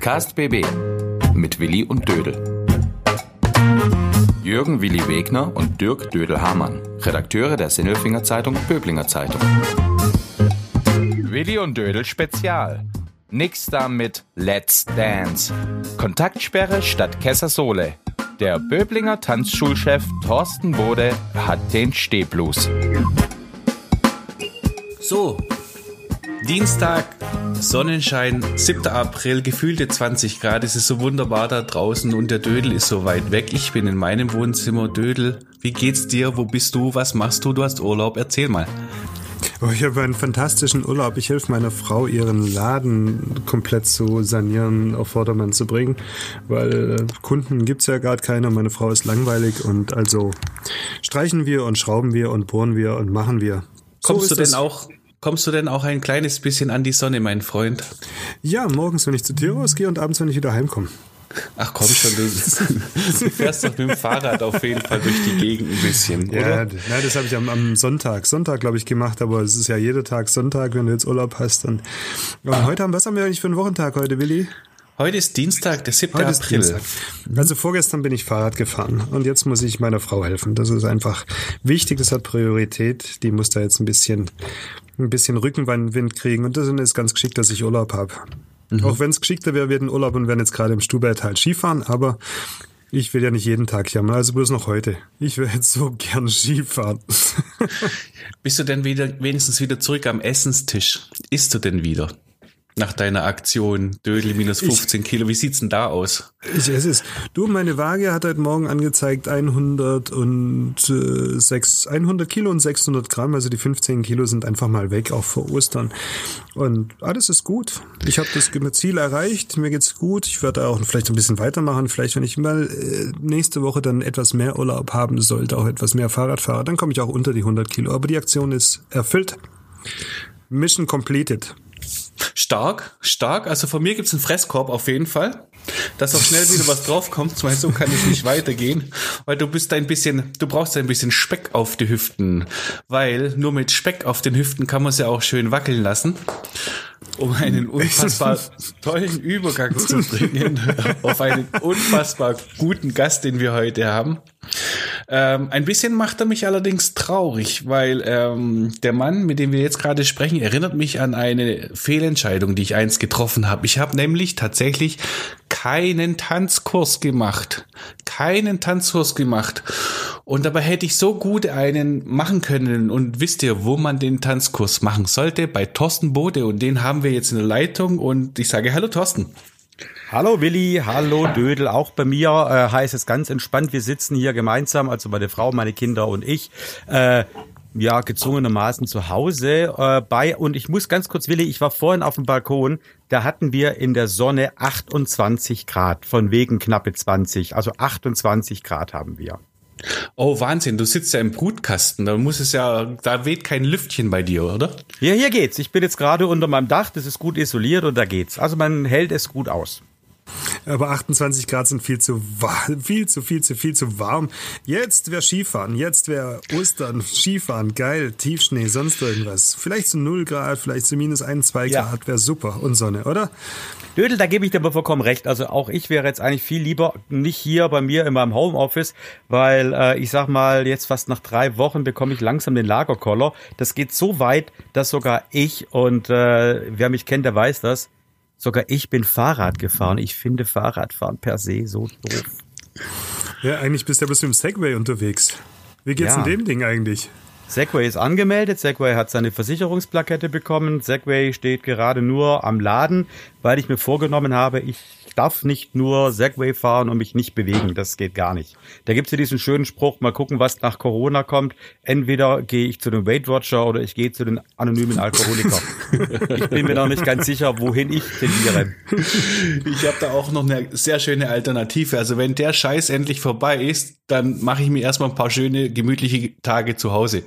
Podcast BB mit Willi und Dödel. Jürgen Willi Wegner und Dirk Dödel-Hamann, Redakteure der Sinnelfinger Zeitung Böblinger Zeitung. Willi und Dödel Spezial. Nix da mit Let's Dance. Kontaktsperre statt Kessasole. Der Böblinger Tanzschulchef Thorsten Bode hat den Stehblues. So, Dienstag, Sonnenschein, 7. April, gefühlte 20 Grad. Es ist so wunderbar da draußen und der Dödel ist so weit weg. Ich bin in meinem Wohnzimmer. Dödel, wie geht's dir? Wo bist du? Was machst du? Du hast Urlaub. Erzähl mal. Oh, ich habe einen fantastischen Urlaub. Ich helfe meiner Frau, ihren Laden komplett zu sanieren, auf Vordermann zu bringen, weil äh, Kunden gibt's ja gerade keine. Meine Frau ist langweilig und also streichen wir und schrauben wir und bohren wir und machen wir. Kommst so du denn auch Kommst du denn auch ein kleines bisschen an die Sonne, mein Freund? Ja, morgens, wenn ich zu dir rausgehe und abends, wenn ich wieder heimkomme. Ach komm schon, du, du, fährst doch mit dem Fahrrad auf jeden Fall durch die Gegend ein bisschen, ja, oder? Ja, das habe ich am, am Sonntag, Sonntag glaube ich gemacht, aber es ist ja jeder Tag Sonntag, wenn du jetzt Urlaub hast. Und, und ah. heute haben, was haben wir eigentlich für einen Wochentag heute, Willi? Heute ist Dienstag, der 7. Heute April. Dienstag. Also vorgestern bin ich Fahrrad gefahren und jetzt muss ich meiner Frau helfen. Das ist einfach wichtig, das hat Priorität. Die muss da jetzt ein bisschen, ein bisschen Rückenwind kriegen und das ist ganz geschickt, dass ich Urlaub habe. Mhm. Auch wenn es geschickter wäre, wir hätten Urlaub und wären jetzt gerade im Stubert halt Skifahren, aber ich will ja nicht jeden Tag jammern, also bloß noch heute. Ich will jetzt so gern Skifahren. Bist du denn wieder wenigstens wieder zurück am Essenstisch? Isst du denn wieder? Nach deiner Aktion Dödel minus 15 ich, Kilo. Wie sieht's denn da aus? Ich, es ist, du, meine Waage hat heute Morgen angezeigt 100 und äh, 6, 100 Kilo und 600 Gramm. Also die 15 Kilo sind einfach mal weg, auch vor Ostern. Und alles ist gut. Ich habe das Ziel erreicht. Mir geht's gut. Ich werde auch vielleicht ein bisschen weitermachen. Vielleicht, wenn ich mal äh, nächste Woche dann etwas mehr Urlaub haben sollte, auch etwas mehr Fahrrad fahre, dann komme ich auch unter die 100 Kilo. Aber die Aktion ist erfüllt. Mission completed. Stark, stark. Also von mir gibt's einen Fresskorb auf jeden Fall. Dass auch schnell wieder was draufkommt, weil so kann es nicht weitergehen. Weil du bist ein bisschen, du brauchst ein bisschen Speck auf die Hüften. Weil nur mit Speck auf den Hüften kann man es ja auch schön wackeln lassen. Um einen unfassbar tollen Übergang zu bringen auf einen unfassbar guten Gast, den wir heute haben. Ähm, ein bisschen macht er mich allerdings traurig, weil ähm, der Mann, mit dem wir jetzt gerade sprechen, erinnert mich an eine Fehlentscheidung, die ich einst getroffen habe. Ich habe nämlich tatsächlich keinen Tanzkurs gemacht. Keinen Tanzkurs gemacht. Und dabei hätte ich so gut einen machen können. Und wisst ihr, wo man den Tanzkurs machen sollte? Bei Thorsten Bode. Und den haben wir jetzt in der Leitung. Und ich sage Hallo Thorsten. Hallo Willi, hallo Dödel, auch bei mir äh, heißt es ganz entspannt, wir sitzen hier gemeinsam, also meine Frau, meine Kinder und ich, äh, ja, gezwungenermaßen zu Hause äh, bei und ich muss ganz kurz, Willi, ich war vorhin auf dem Balkon, da hatten wir in der Sonne 28 Grad, von wegen knappe 20, also 28 Grad haben wir. Oh, Wahnsinn, du sitzt ja im Brutkasten, da muss es ja, da weht kein Lüftchen bei dir, oder? Ja, hier geht's. Ich bin jetzt gerade unter meinem Dach, das ist gut isoliert und da geht's. Also man hält es gut aus. Aber 28 Grad sind viel zu viel zu viel zu viel zu warm. Jetzt wäre Skifahren, jetzt wäre Ostern, Skifahren, geil, Tiefschnee, sonst irgendwas. Vielleicht zu 0 Grad, vielleicht zu minus 1, 2 ja. Grad wäre super und Sonne, oder? Dödel, da gebe ich dir aber vollkommen recht. Also auch ich wäre jetzt eigentlich viel lieber nicht hier bei mir in meinem Homeoffice, weil äh, ich sag mal, jetzt fast nach drei Wochen bekomme ich langsam den Lagerkoller. Das geht so weit, dass sogar ich und äh, wer mich kennt, der weiß das, Sogar ich bin Fahrrad gefahren. Ich finde Fahrradfahren per se so doof. Ja, eigentlich bist du ja bloß mit dem Segway unterwegs. Wie geht's ja. in dem Ding eigentlich? Segway ist angemeldet, Segway hat seine Versicherungsplakette bekommen, Segway steht gerade nur am Laden, weil ich mir vorgenommen habe, ich darf nicht nur Segway fahren und mich nicht bewegen. Das geht gar nicht. Da gibt's ja diesen schönen Spruch, mal gucken, was nach Corona kommt. Entweder gehe ich zu dem Weight Watcher oder ich gehe zu den anonymen Alkoholikern. ich bin mir noch nicht ganz sicher, wohin ich tendiere. Ich habe da auch noch eine sehr schöne Alternative. Also wenn der Scheiß endlich vorbei ist, dann mache ich mir erstmal ein paar schöne, gemütliche Tage zu Hause.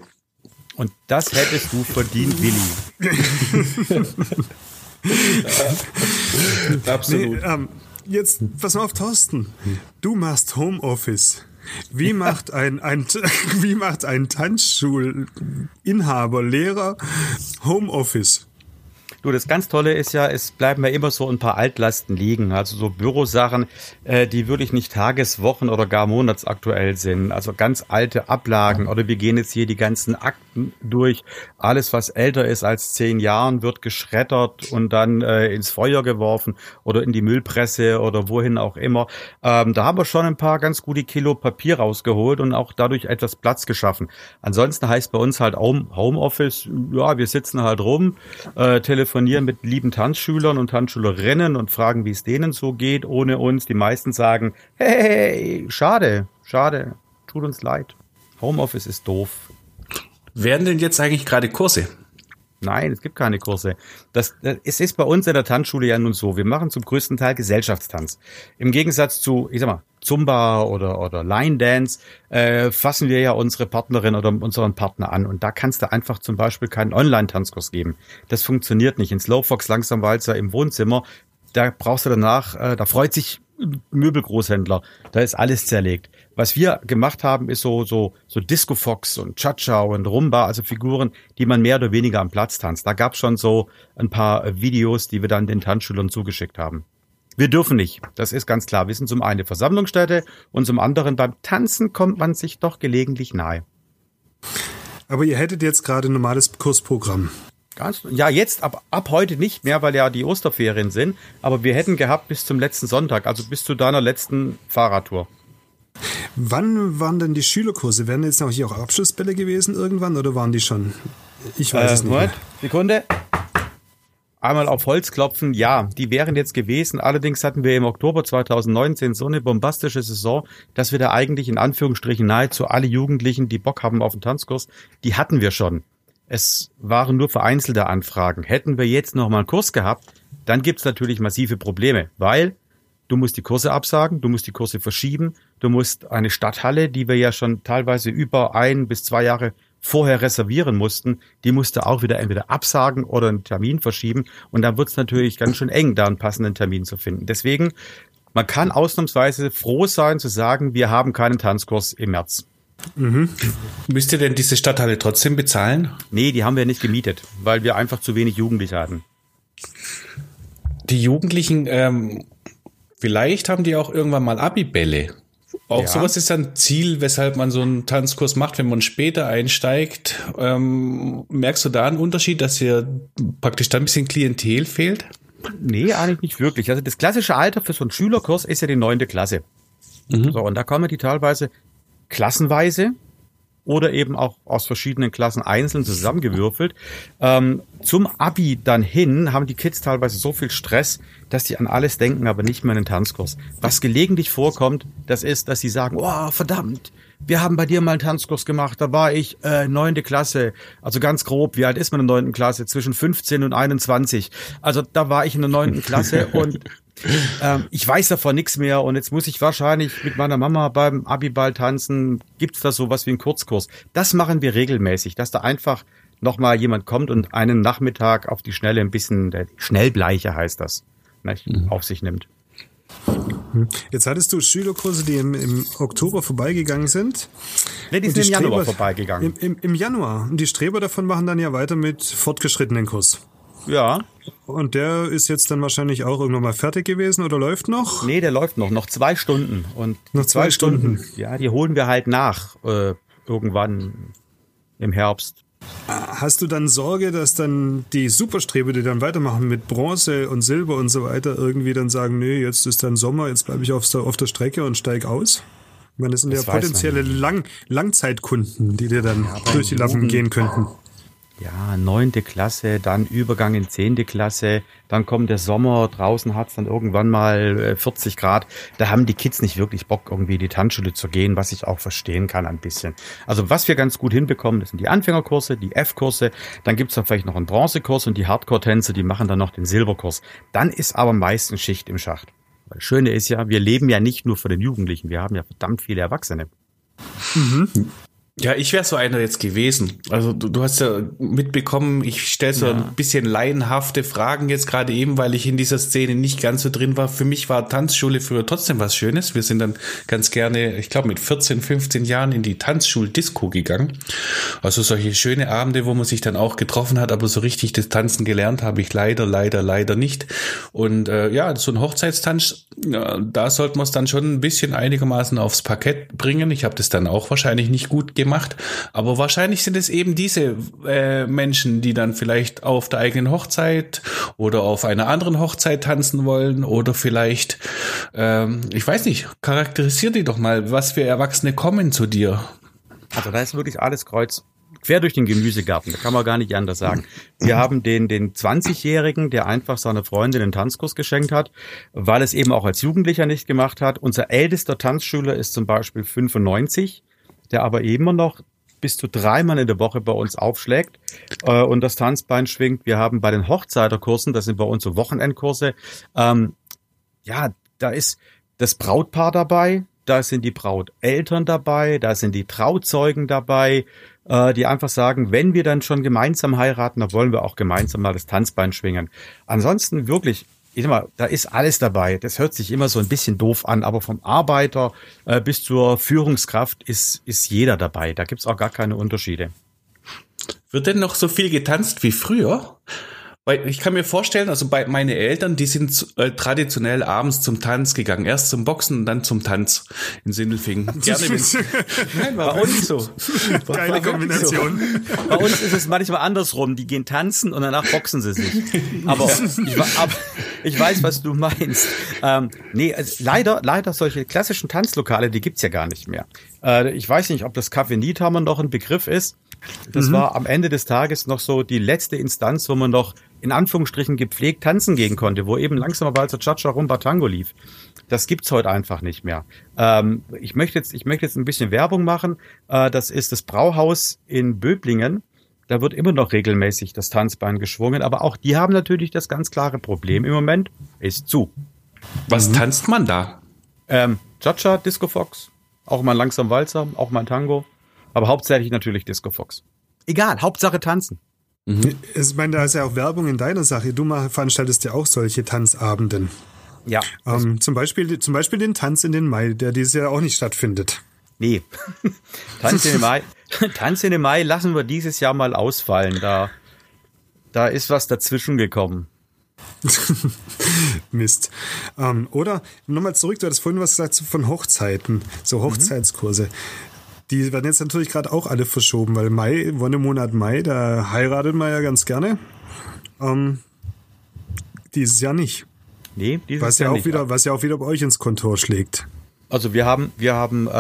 Und das hättest du verdient, Willi. Absolut. Nee, ähm, jetzt, pass mal auf, Thorsten. Du machst Homeoffice. Wie macht ein, ein, wie macht ein Tanzschulinhaber, Lehrer Homeoffice? Du, das ganz Tolle ist ja, es bleiben ja immer so ein paar Altlasten liegen. Also so Bürosachen, äh, die wirklich nicht Tages-, Wochen- oder gar monatsaktuell sind. Also ganz alte Ablagen. Oder wir gehen jetzt hier die ganzen Akten durch. Alles, was älter ist als zehn Jahren, wird geschreddert und dann äh, ins Feuer geworfen oder in die Müllpresse oder wohin auch immer. Ähm, da haben wir schon ein paar ganz gute Kilo Papier rausgeholt und auch dadurch etwas Platz geschaffen. Ansonsten heißt bei uns halt Homeoffice, ja, wir sitzen halt rum, äh, telefonieren mit lieben Tanzschülern und Tanzschülerinnen und fragen, wie es denen so geht, ohne uns. Die meisten sagen, hey, schade, schade, tut uns leid. Homeoffice ist doof. Werden denn jetzt eigentlich gerade Kurse? Nein, es gibt keine Kurse. Das, das, es ist bei uns in der Tanzschule ja nun so. Wir machen zum größten Teil Gesellschaftstanz. Im Gegensatz zu, ich sag mal, Zumba oder, oder Line Dance, äh, fassen wir ja unsere Partnerin oder unseren Partner an. Und da kannst du einfach zum Beispiel keinen Online-Tanzkurs geben. Das funktioniert nicht. In Slowfox Langsamwalzer im Wohnzimmer, da brauchst du danach, äh, da freut sich Möbelgroßhändler. Da ist alles zerlegt. Was wir gemacht haben, ist so, so, so Disco Fox und Cha-Cha und Rumba, also Figuren, die man mehr oder weniger am Platz tanzt. Da gab es schon so ein paar Videos, die wir dann den Tanzschülern zugeschickt haben. Wir dürfen nicht. Das ist ganz klar. Wir sind zum einen Versammlungsstätte und zum anderen beim Tanzen kommt man sich doch gelegentlich nahe. Aber ihr hättet jetzt gerade ein normales Kursprogramm. Ganz, ja, jetzt ab, ab heute nicht mehr, weil ja die Osterferien sind. Aber wir hätten gehabt bis zum letzten Sonntag, also bis zu deiner letzten Fahrradtour. Wann waren denn die Schülerkurse? Wären jetzt noch hier auch Abschlussbälle gewesen irgendwann oder waren die schon? Ich weiß äh, es nicht. Moment, Sekunde einmal auf Holz klopfen, ja, die wären jetzt gewesen. Allerdings hatten wir im Oktober 2019 so eine bombastische Saison, dass wir da eigentlich in Anführungsstrichen nahezu alle Jugendlichen, die Bock haben auf den Tanzkurs, die hatten wir schon. Es waren nur vereinzelte Anfragen. Hätten wir jetzt noch mal einen Kurs gehabt, dann gibt's natürlich massive Probleme, weil du musst die Kurse absagen, du musst die Kurse verschieben, du musst eine Stadthalle, die wir ja schon teilweise über ein bis zwei Jahre vorher reservieren mussten, die musste auch wieder entweder absagen oder einen Termin verschieben. Und dann wird es natürlich ganz schön eng, da einen passenden Termin zu finden. Deswegen, man kann ausnahmsweise froh sein zu sagen, wir haben keinen Tanzkurs im März. Mhm. Müsst ihr denn diese Stadthalle trotzdem bezahlen? Nee, die haben wir nicht gemietet, weil wir einfach zu wenig Jugendliche hatten. Die Jugendlichen, ähm, vielleicht haben die auch irgendwann mal Abibälle. Auch ja. sowas ist ein Ziel, weshalb man so einen Tanzkurs macht, wenn man später einsteigt. Ähm, merkst du da einen Unterschied, dass hier praktisch da ein bisschen Klientel fehlt? Nee, eigentlich nicht wirklich. Also das klassische Alter für so einen Schülerkurs ist ja die neunte Klasse. Mhm. So, und da kommen die teilweise klassenweise oder eben auch aus verschiedenen Klassen einzeln zusammengewürfelt. Ähm, zum Abi dann hin haben die Kids teilweise so viel Stress, dass die an alles denken, aber nicht mehr an den Tanzkurs. Was gelegentlich vorkommt, das ist, dass sie sagen, oh, verdammt, wir haben bei dir mal einen Tanzkurs gemacht, da war ich äh, neunte Klasse, also ganz grob, wie alt ist man in der neunten Klasse? Zwischen 15 und 21. Also da war ich in der neunten Klasse und ähm, ich weiß davon nichts mehr und jetzt muss ich wahrscheinlich mit meiner Mama beim Abiball tanzen. Gibt's da sowas wie einen Kurzkurs? Das machen wir regelmäßig, dass da einfach nochmal jemand kommt und einen Nachmittag auf die Schnelle ein bisschen, der Schnellbleiche heißt das, nicht, mhm. auf sich nimmt. Jetzt hattest du Schülerkurse, die im, im Oktober vorbeigegangen sind. Nee, die sind die im Januar Streber, vorbeigegangen. Im, im, Im Januar. Und die Streber davon machen dann ja weiter mit fortgeschrittenen Kurs. Ja. Und der ist jetzt dann wahrscheinlich auch irgendwann mal fertig gewesen oder läuft noch? Nee, der läuft noch. Noch zwei Stunden. Und noch zwei, zwei Stunden. Stunden. Ja, die holen wir halt nach. Äh, irgendwann im Herbst. Hast du dann Sorge, dass dann die Superstrebe, die dann weitermachen mit Bronze und Silber und so weiter, irgendwie dann sagen, nee, jetzt ist dann Sommer, jetzt bleibe ich auf der, auf der Strecke und steig aus? Ich meine, das sind das ja potenzielle Lang Langzeitkunden, die dir dann ja, durch die Lappen gehen könnten ja, neunte Klasse, dann Übergang in zehnte Klasse, dann kommt der Sommer, draußen hat's dann irgendwann mal 40 äh, Grad. Da haben die Kids nicht wirklich Bock, irgendwie die Tanzschule zu gehen, was ich auch verstehen kann ein bisschen. Also was wir ganz gut hinbekommen, das sind die Anfängerkurse, die F-Kurse, dann gibt's dann vielleicht noch einen Bronzekurs und die Hardcore-Tänze, die machen dann noch den Silberkurs. Dann ist aber meistens Schicht im Schacht. Das Schöne ist ja, wir leben ja nicht nur für den Jugendlichen, wir haben ja verdammt viele Erwachsene. Mhm. Ja, ich wäre so einer jetzt gewesen. Also du, du hast ja mitbekommen, ich stelle so ja. ein bisschen laienhafte Fragen jetzt gerade eben, weil ich in dieser Szene nicht ganz so drin war. Für mich war Tanzschule früher trotzdem was Schönes. Wir sind dann ganz gerne, ich glaube mit 14, 15 Jahren in die Tanzschuldisco gegangen. Also solche schöne Abende, wo man sich dann auch getroffen hat, aber so richtig das Tanzen gelernt habe ich leider, leider, leider nicht. Und äh, ja, so ein Hochzeitstanz, ja, da sollte man es dann schon ein bisschen einigermaßen aufs Parkett bringen. Ich habe das dann auch wahrscheinlich nicht gut gemacht. Aber wahrscheinlich sind es eben diese äh, Menschen, die dann vielleicht auf der eigenen Hochzeit oder auf einer anderen Hochzeit tanzen wollen oder vielleicht, ähm, ich weiß nicht, charakterisier die doch mal, was für Erwachsene kommen zu dir. Also da ist wirklich alles kreuz quer durch den Gemüsegarten, da kann man gar nicht anders sagen. Wir haben den, den 20-Jährigen, der einfach seiner Freundin einen Tanzkurs geschenkt hat, weil es eben auch als Jugendlicher nicht gemacht hat. Unser ältester Tanzschüler ist zum Beispiel 95 der aber immer noch bis zu dreimal in der Woche bei uns aufschlägt äh, und das Tanzbein schwingt. Wir haben bei den Hochzeiterkursen, das sind bei uns so Wochenendkurse, ähm, ja, da ist das Brautpaar dabei, da sind die Brauteltern dabei, da sind die Trauzeugen dabei, äh, die einfach sagen, wenn wir dann schon gemeinsam heiraten, dann wollen wir auch gemeinsam mal das Tanzbein schwingen. Ansonsten wirklich ich sag mal, da ist alles dabei. Das hört sich immer so ein bisschen doof an, aber vom Arbeiter äh, bis zur Führungskraft ist, ist jeder dabei. Da gibt's auch gar keine Unterschiede. Wird denn noch so viel getanzt wie früher? Weil ich kann mir vorstellen, also bei meine Eltern, die sind äh, traditionell abends zum Tanz gegangen. Erst zum Boxen und dann zum Tanz in Sindelfingen. Gerne Nein, war bei uns so. Geile Kombination. So. Bei uns ist es manchmal andersrum. Die gehen tanzen und danach boxen sie sich. Aber ich, aber ich weiß, was du meinst. Ähm, nee, also leider, leider solche klassischen Tanzlokale, die gibt's ja gar nicht mehr. Äh, ich weiß nicht, ob das Café Niethammer noch ein Begriff ist. Das mhm. war am Ende des Tages noch so die letzte Instanz, wo man noch in Anführungsstrichen gepflegt tanzen gehen konnte, wo eben langsam Walzer Cha-Cha Rumba Tango lief. Das gibt's heute einfach nicht mehr. Ähm, ich möchte jetzt, ich möchte jetzt ein bisschen Werbung machen. Äh, das ist das Brauhaus in Böblingen. Da wird immer noch regelmäßig das Tanzbein geschwungen, aber auch die haben natürlich das ganz klare Problem im Moment, ist zu. Was mhm. tanzt man da? Ähm, Cha-Cha, Disco Fox, auch mal langsam Walzer, auch mal Tango. Aber hauptsächlich natürlich Disco Fox. Egal, Hauptsache tanzen. Mhm. Ich meine, da ist ja auch Werbung in deiner Sache. Du veranstaltest ja auch solche Tanzabenden. Ja. Ähm, zum, Beispiel, zum Beispiel den Tanz in den Mai, der dieses Jahr auch nicht stattfindet. Nee. Tanz in den Mai. Tanz in den Mai lassen wir dieses Jahr mal ausfallen. Da, da ist was dazwischen gekommen. Mist. Ähm, oder nochmal zurück, du hattest vorhin was gesagt von Hochzeiten, so mhm. Hochzeitskurse. Mhm. Die werden jetzt natürlich gerade auch alle verschoben, weil Mai, Wonnemonat Mai, da heiratet man ja ganz gerne. Ähm, dieses Jahr nicht. Nee, dieses was Jahr ja auch nicht. Wieder, was ja auch wieder bei euch ins Kontor schlägt. Also wir haben, wir haben äh,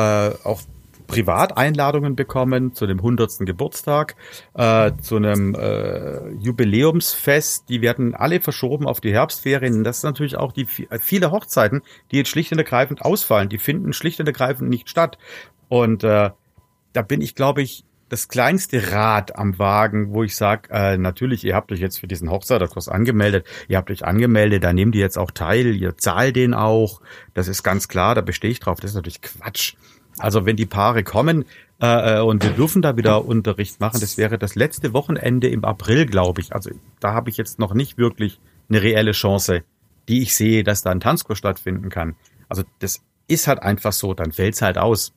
auch Privateinladungen bekommen zu dem 100. Geburtstag, äh, zu einem äh, Jubiläumsfest. Die werden alle verschoben auf die Herbstferien. Das sind natürlich auch die viele Hochzeiten, die jetzt schlicht und ergreifend ausfallen. Die finden schlicht und ergreifend nicht statt. Und äh, da bin ich, glaube ich, das kleinste Rad am Wagen, wo ich sage, äh, natürlich, ihr habt euch jetzt für diesen Hochzeiterkurs angemeldet, ihr habt euch angemeldet, da nehmt ihr jetzt auch teil, ihr zahlt den auch, das ist ganz klar, da bestehe ich drauf, das ist natürlich Quatsch. Also wenn die Paare kommen äh, äh und wir dürfen da wieder Unterricht machen, das wäre das letzte Wochenende im April, glaube ich. Also da habe ich jetzt noch nicht wirklich eine reelle Chance, die ich sehe, dass da ein Tanzkurs stattfinden kann. Also das ist halt einfach so, dann fällt's halt aus.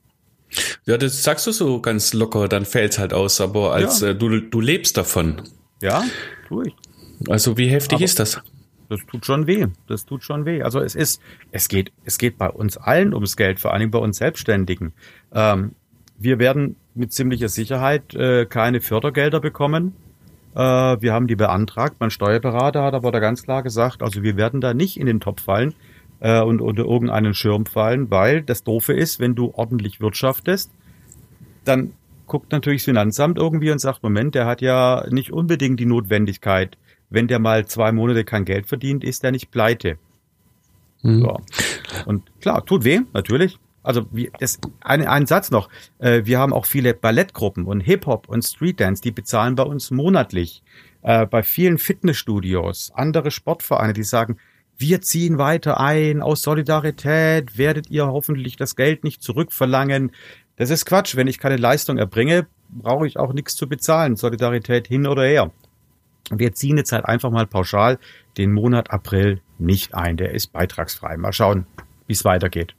Ja, das sagst du so ganz locker, dann fällt's halt aus, aber als ja. äh, du, du lebst davon. Ja, tue ich. Also wie heftig aber ist das? Das tut schon weh. Das tut schon weh. Also es ist, es geht, es geht bei uns allen ums Geld, vor allem bei uns Selbstständigen. Ähm, wir werden mit ziemlicher Sicherheit äh, keine Fördergelder bekommen. Äh, wir haben die beantragt. Mein Steuerberater hat aber da ganz klar gesagt, also wir werden da nicht in den Topf fallen äh, und unter irgendeinen Schirm fallen, weil das Doofe ist, wenn du ordentlich wirtschaftest, dann guckt natürlich das Finanzamt irgendwie und sagt, Moment, der hat ja nicht unbedingt die Notwendigkeit. Wenn der mal zwei Monate kein Geld verdient, ist der nicht pleite. Mhm. So. Und klar, tut weh, natürlich. Also wie, das, ein, ein Satz noch. Äh, wir haben auch viele Ballettgruppen und Hip-Hop und Streetdance, die bezahlen bei uns monatlich. Äh, bei vielen Fitnessstudios, andere Sportvereine, die sagen, wir ziehen weiter ein, aus Solidarität werdet ihr hoffentlich das Geld nicht zurückverlangen. Das ist Quatsch. Wenn ich keine Leistung erbringe, brauche ich auch nichts zu bezahlen. Solidarität hin oder her. Wir ziehen jetzt halt einfach mal pauschal den Monat April nicht ein. Der ist beitragsfrei. Mal schauen, wie es weitergeht.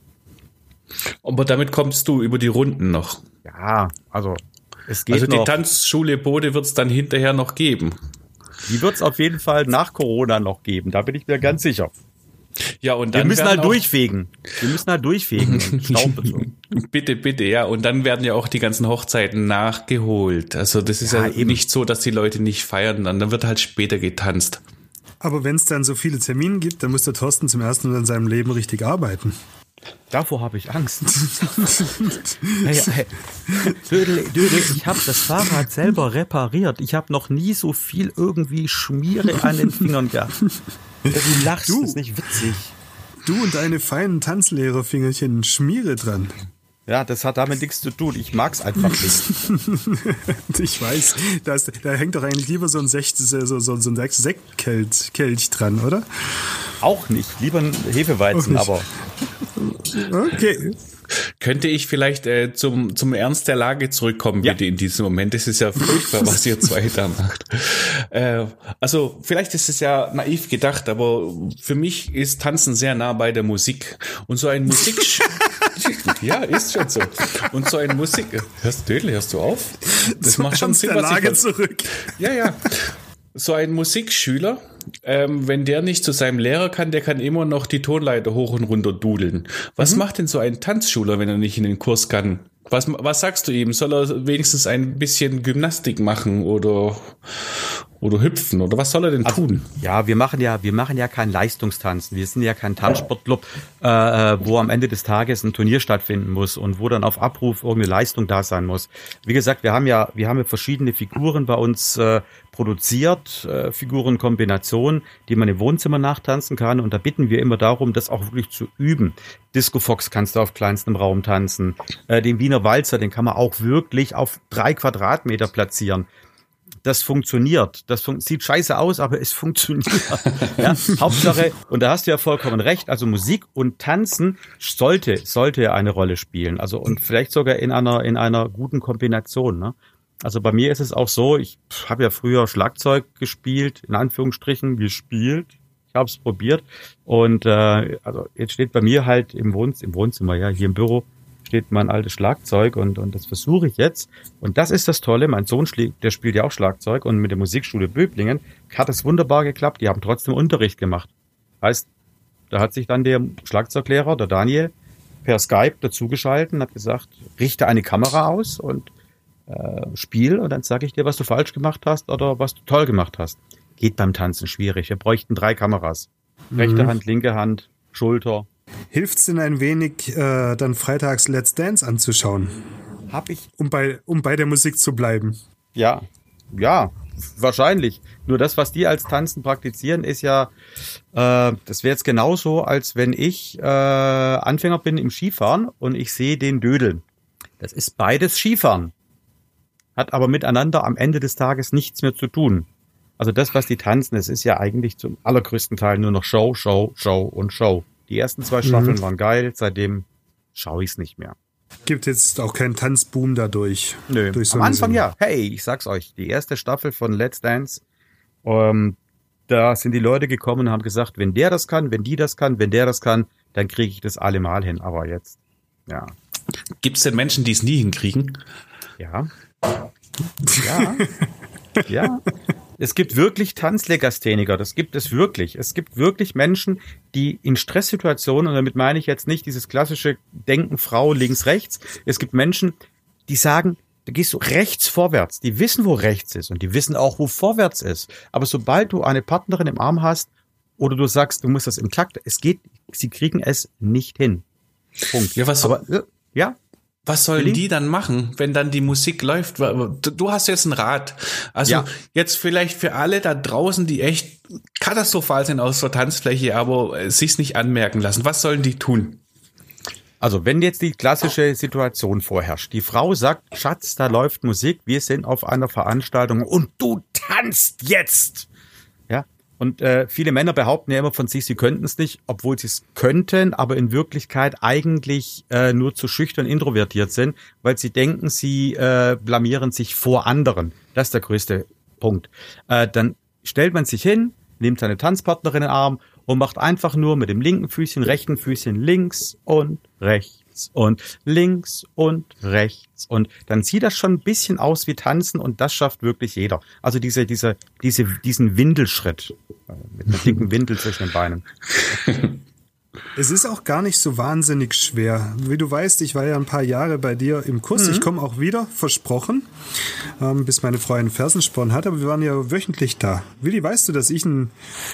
Aber damit kommst du über die Runden noch. Ja, also es geht Also die noch. Tanzschule Bode wird es dann hinterher noch geben. Die wird es auf jeden Fall nach Corona noch geben. Da bin ich mir ganz sicher. Ja, und Wir dann müssen werden halt durchfegen. Wir müssen halt durchfegen. Bitte, bitte, ja. Und dann werden ja auch die ganzen Hochzeiten nachgeholt. Also das ist ja, Ja, eben. nicht so, dass die Leute nicht feiern, dann, dann wird halt später getanzt. Aber wenn es dann so viele Termine gibt, dann muss der Thorsten zum ersten Mal in seinem Leben richtig arbeiten. Davor habe ich Angst. hey, hey. Dödel, Dödel, ich habe das Fahrrad selber repariert. Ich habe noch nie so viel irgendwie Schmiere an den Fingern gehabt. Du lachst, Du. das ist nicht witzig. Du und deine feinen Tanzlehrerfingerchen Schmiere dran. Ja, das hat damit nichts zu tun. Ich mag's einfach nicht. Ich weiß, da, ist, da hängt doch eigentlich lieber so ein, Sech, so, so, so ein Sek- Sektkelch Kelch dran, oder? Auch nicht. Lieber ein Hefeweizen, aber Okay. Könnte ich vielleicht äh, zum, zum Ernst der Lage zurückkommen, Ja. bitte, in diesem Moment? Das ist ja furchtbar, was ihr zwei da macht. Äh, also, vielleicht ist es ja naiv gedacht, aber für mich ist Tanzen sehr nah bei der Musik. Und so ein Musik... ja, ist schon so. Und so ein Musik... Hörst du, Dödel, hörst du auf? Das macht schon Ernst Sinn, der was ich... Lage zurück. Ja, ja. So ein Musikschüler, ähm, wenn der nicht zu seinem Lehrer kann, der kann immer noch die Tonleiter hoch und runter dudeln. Was macht denn so ein Tanzschüler, wenn er nicht in den Kurs kann? Was, was sagst du ihm? Soll er wenigstens ein bisschen Gymnastik machen oder, oder hüpfen? Oder was soll er denn tun? Ja, wir machen ja, wir machen ja kein Leistungstanzen. Wir sind ja kein Tanzsportclub, äh, äh, wo am Ende des Tages ein Turnier stattfinden muss und wo dann auf Abruf irgendeine Leistung da sein muss. Wie gesagt, wir haben ja, wir haben ja verschiedene Figuren bei uns äh, produziert, äh, Figurenkombinationen, die man im Wohnzimmer nachtanzen kann. Und da bitten wir immer darum, das auch wirklich zu üben. Disco Fox kannst du auf kleinstem Raum tanzen. Äh, den Wiener Walzer, den kann man auch wirklich auf drei Quadratmeter platzieren das funktioniert. Das fun sieht scheiße aus, aber es funktioniert. ja, Hauptsache, und da hast du ja vollkommen recht, also Musik und Tanzen sollte, sollte eine Rolle spielen. Also und vielleicht sogar in einer, in einer guten Kombination. Ne? Also bei mir ist es auch so, ich habe ja früher Schlagzeug gespielt, in Anführungsstrichen gespielt. Ich habe es probiert. Und äh, also jetzt steht bei mir halt im, Wohn im Wohnzimmer, ja, hier im Büro, steht mein altes Schlagzeug und, und das versuche ich jetzt. Und das ist das Tolle. Mein Sohn, der spielt ja auch Schlagzeug und mit der Musikschule Böblingen hat es wunderbar geklappt. Die haben trotzdem Unterricht gemacht. Heißt, da hat sich dann der Schlagzeuglehrer, der Daniel, per Skype dazugeschalten und hat gesagt, richte eine Kamera aus und äh, spiel und dann sage ich dir, was du falsch gemacht hast oder was du toll gemacht hast. Geht beim Tanzen schwierig. Wir bräuchten drei Kameras. Rechte Hand, linke Hand, Schulter. Hilft's denn ein wenig, äh, dann freitags Let's Dance anzuschauen, Hab ich um bei, um bei der Musik zu bleiben? Ja, ja, wahrscheinlich. Nur das, was die als Tanzen praktizieren, ist ja, äh, das wäre jetzt genauso, als wenn ich äh, Anfänger bin im Skifahren und ich sehe den Dödeln. Das ist beides Skifahren. Hat aber miteinander am Ende des Tages nichts mehr zu tun. Also das, was die tanzen, das ist ja eigentlich zum allergrößten Teil nur noch Show, Show, Show und Show. Die ersten zwei Staffeln waren geil, seitdem schaue ich es nicht mehr. Gibt jetzt auch keinen Tanzboom dadurch. Nö. Durch so Am Anfang Sendung. ja. Hey, ich sag's euch, die erste Staffel von Let's Dance, ähm, da sind die Leute gekommen und haben gesagt, wenn der das kann, wenn die das kann, wenn der das kann, dann kriege ich das allemal hin. Aber jetzt, ja, Gibt es denn Menschen, die es nie hinkriegen? ja, ja, ja. Es gibt wirklich Tanzlegastheniker, das gibt es wirklich. Es gibt wirklich Menschen, die in Stresssituationen, und damit meine ich jetzt nicht dieses klassische Denken Frau links, rechts, es gibt Menschen, die sagen, da gehst du rechts vorwärts. Die wissen, wo rechts ist und die wissen auch, wo vorwärts ist. Aber sobald du eine Partnerin im Arm hast oder du sagst, du musst das im Takt, es geht, sie kriegen es nicht hin. Punkt. Ja, was- Aber, äh, ja, Was sollen Willi? die dann machen, wenn dann die Musik läuft? Du du hast jetzt einen Rat. Also Ja. jetzt vielleicht für alle da draußen, die echt katastrophal sind aus der Tanzfläche, aber äh, sich's nicht anmerken lassen. Was sollen die tun? Also, wenn jetzt die klassische Situation vorherrscht, die Frau sagt, Schatz, da läuft Musik, wir sind auf einer Veranstaltung und du tanzt jetzt. Und äh, viele Männer behaupten ja immer von sich, sie könnten es nicht, obwohl sie es könnten, aber in Wirklichkeit eigentlich äh, nur zu schüchtern introvertiert sind, weil sie denken, sie äh, blamieren sich vor anderen. Das ist der größte Punkt. Äh, dann stellt man sich hin, nimmt seine Tanzpartnerin in den Arm und macht einfach nur mit dem linken Füßchen, rechten Füßchen links und rechts und links und rechts. Und dann sieht das schon ein bisschen aus wie Tanzen und das schafft wirklich jeder. Also diese, diese, diese, diesen Windelschritt mit einer dicken Windel zwischen den Beinen. Es ist auch gar nicht so wahnsinnig schwer. Wie du weißt, ich war ja ein paar Jahre bei dir im Kurs. Mhm. Ich komme auch wieder, versprochen, ähm, bis meine Frau einen Fersensporn hat. Aber wir waren ja wöchentlich da. Willi, weißt du, dass ich ein,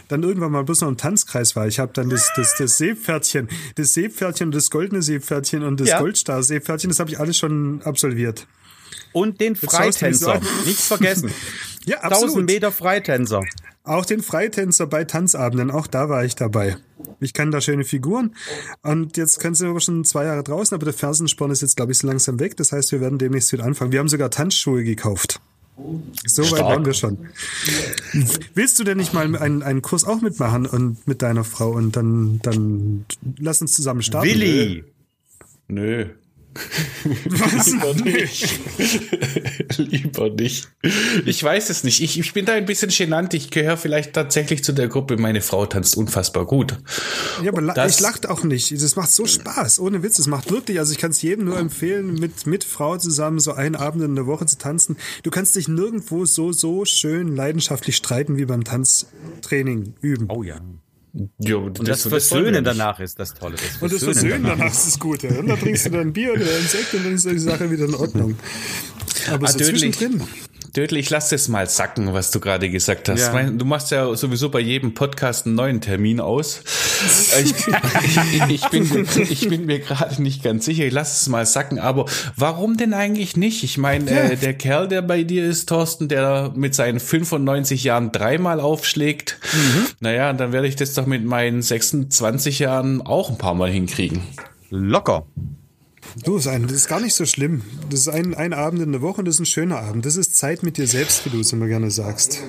dann irgendwann mal bloß noch im Tanzkreis war? Ich habe dann das, das, das Seepferdchen, das Seepferdchen, das goldene Seepferdchen und das ja. Goldstar-Seepferdchen, das habe ich alles schon absolviert. Und den Freitänzer. Nichts vergessen. ja, absolut. 1000 Meter Freitänzer. Auch den Freitänzer bei Tanzabenden, auch da war ich dabei. Ich kann da schöne Figuren. Und jetzt können sie aber schon zwei Jahre draußen, aber der Fersensporn ist jetzt, glaube ich, so langsam weg. Das heißt, wir werden demnächst wieder anfangen. Wir haben sogar Tanzschuhe gekauft. So weit waren wir schon. Willst du denn nicht mal einen, einen Kurs auch mitmachen und mit deiner Frau und dann, dann lass uns zusammen starten? Willi! Nö. Was? Lieber nicht. Lieber nicht. Ich weiß es nicht. Ich, ich bin da ein bisschen genannt. Ich gehöre vielleicht tatsächlich zu der Gruppe. Meine Frau tanzt unfassbar gut. Ja, aber das, ich lacht auch nicht. Das macht so Spaß. Ohne Witz. Es macht wirklich, also ich kann es jedem nur empfehlen, mit, mit Frau zusammen so einen Abend in der Woche zu tanzen. Du kannst dich nirgendwo so, so schön leidenschaftlich streiten wie beim Tanztraining üben. Oh ja. Ja, und das, das Versöhnen danach ist das Tolle. Das und das Versöhnen danach. danach ist das Gute. Und dann trinkst du dann Bier oder ein Sekt und dann ist die Sache wieder in Ordnung. Aber so zwischendrin. Dödel, ich lass das mal sacken, was du gerade gesagt hast. Ja. Du machst ja sowieso bei jedem Podcast einen neuen Termin aus. ich, ich, bin, ich bin mir gerade nicht ganz sicher. Ich lass es mal sacken. Aber warum denn eigentlich nicht? Ich meine, ja. äh, der Kerl, der bei dir ist, Thorsten, der mit seinen 95 Jahren dreimal aufschlägt. Mhm. Naja, dann werde ich das doch mit meinen 26 Jahren auch ein paar Mal hinkriegen. Locker. Du, das ist gar nicht so schlimm. Das ist ein, ein Abend in der Woche und das ist ein schöner Abend. Das ist Zeit mit dir selbst, wie du es immer gerne sagst.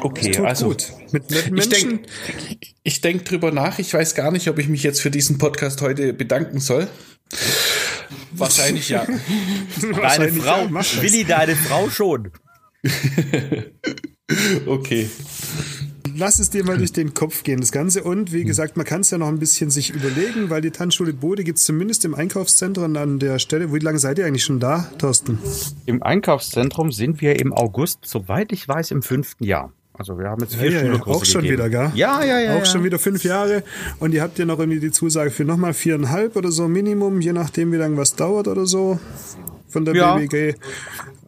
Okay, also gut. Mit netten Menschen. Ich denke denk drüber nach. Ich weiß gar nicht, ob ich mich jetzt für diesen Podcast heute bedanken soll. Wahrscheinlich ja. deine Wahrscheinlich Frau, ja, Willi, deine Frau schon. okay lass es dir mal durch den Kopf gehen, das Ganze. Und wie gesagt, man kann es ja noch ein bisschen sich überlegen, weil die Tanzschule Bode gibt es zumindest im Einkaufszentrum an der Stelle. Wie lange seid ihr eigentlich schon da, Thorsten? Im Einkaufszentrum sind wir im August, soweit ich weiß, im fünften Jahr. Also wir haben jetzt vier ja, ja, ja. Auch schon gegeben. wieder, gell? Ja, ja, ja. Auch ja. schon wieder fünf Jahre. Und ihr habt ja noch irgendwie die Zusage für nochmal viereinhalb oder so Minimum, je nachdem, wie lange was dauert oder so von der ja. BBG.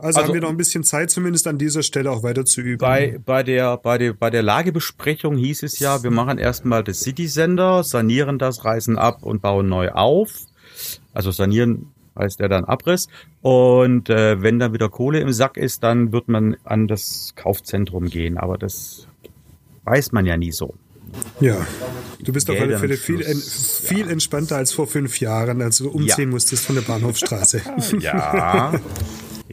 Also, also, haben wir noch ein bisschen Zeit, zumindest an dieser Stelle auch weiter zu üben. Bei, bei, der, bei, der, bei der Lagebesprechung hieß es ja, wir machen erstmal das City-Sender, sanieren das, reißen ab und bauen neu auf. Also sanieren heißt er dann Abriss. Und äh, wenn dann wieder Kohle im Sack ist, dann wird man an das Kaufzentrum gehen. Aber das weiß man ja nie so. Ja, du bist auf alle Fälle viel, viel entspannter als vor fünf Jahren, als du umziehen ja. musstest von der Bahnhofstraße. Ja.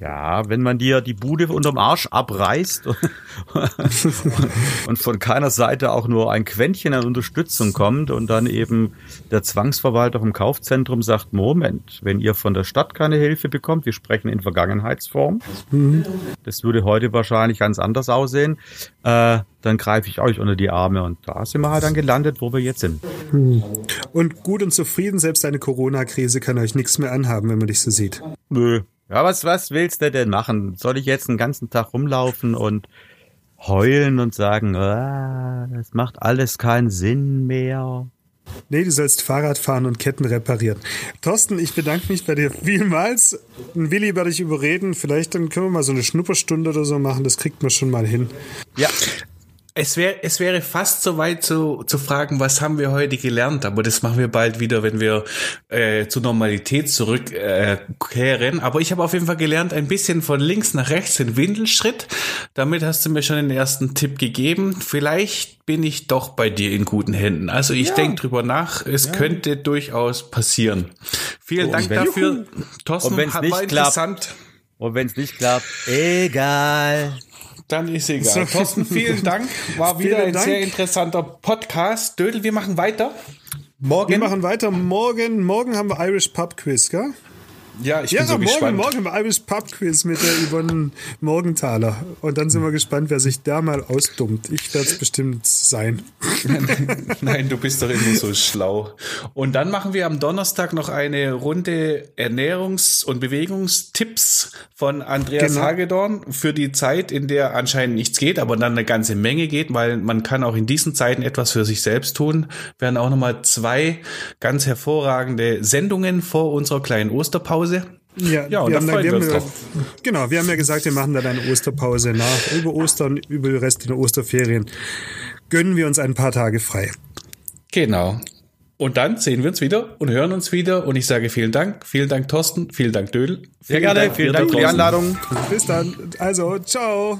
Ja, wenn man dir die Bude unterm Arsch abreißt und von keiner Seite auch nur ein Quäntchen an Unterstützung kommt und dann eben der Zwangsverwalter vom Kaufzentrum sagt, Moment, wenn ihr von der Stadt keine Hilfe bekommt, wir sprechen in Vergangenheitsform, mhm. das würde heute wahrscheinlich ganz anders aussehen, äh, dann greife ich euch unter die Arme und da sind wir halt dann gelandet, wo wir jetzt sind. Mhm. Und gut und zufrieden, selbst eine Corona-Krise kann euch nichts mehr anhaben, wenn man dich so sieht. Nö, ja, was, was willst du denn machen? Soll ich jetzt den ganzen Tag rumlaufen und heulen und sagen, ah, das macht alles keinen Sinn mehr? Nee, du sollst Fahrrad fahren und Ketten reparieren. Thorsten, ich bedanke mich bei dir vielmals. Willi werde ich überreden. Vielleicht dann können wir mal so eine Schnupperstunde oder so machen. Das kriegt man schon mal hin. Ja, es, wäre es wäre fast so weit zu, zu fragen, was haben wir heute gelernt, aber das machen wir bald wieder, wenn wir äh, zur Normalität zurückkehren. Äh, aber ich habe auf jeden Fall gelernt, ein bisschen von links nach rechts den Windelschritt. Damit hast du mir schon den ersten Tipp gegeben. Vielleicht bin ich doch bei dir in guten Händen. Also ich ja. denke drüber nach, es ja. könnte durchaus passieren. Vielen so, Dank dafür, Thorsten. Nicht klappt, und wenn es nicht klappt, egal. Dann ist egal. So. Thorsten, vielen Dank. War wieder vielen ein Dank. sehr interessanter Podcast. Dödel, wir machen weiter. Morgen. Wir machen weiter. Morgen, morgen haben wir Irish Pub Quiz, gell? Ja, ich bin ja, so morgen, gespannt. morgen wir Irish Pub Quiz mit der Yvonne Morgenthaler. Und dann sind wir gespannt, wer sich da mal ausdummt. Ich werde es bestimmt sein. Nein, du bist doch immer so schlau. Und dann machen wir am Donnerstag noch eine Runde Ernährungs- und Bewegungstipps von Andreas genau. Hagedorn für die Zeit, in der anscheinend nichts geht, aber dann eine ganze Menge geht, weil man kann auch in diesen Zeiten etwas für sich selbst tun. Wir werden auch nochmal zwei ganz hervorragende Sendungen vor unserer kleinen Osterpause Osterpause. Ja, ja und da freuen wir drauf. Genau, wir haben ja gesagt, wir machen dann eine Osterpause nach. Über Ostern, über den Rest der Osterferien gönnen wir uns ein paar Tage frei. Genau. Und dann sehen wir uns wieder und hören uns wieder. Und ich sage vielen Dank. Vielen Dank, Thorsten. Vielen Dank, Dödel. Sehr gerne. Dank, vielen Dank für die Einladung. Bis dann. Also, ciao.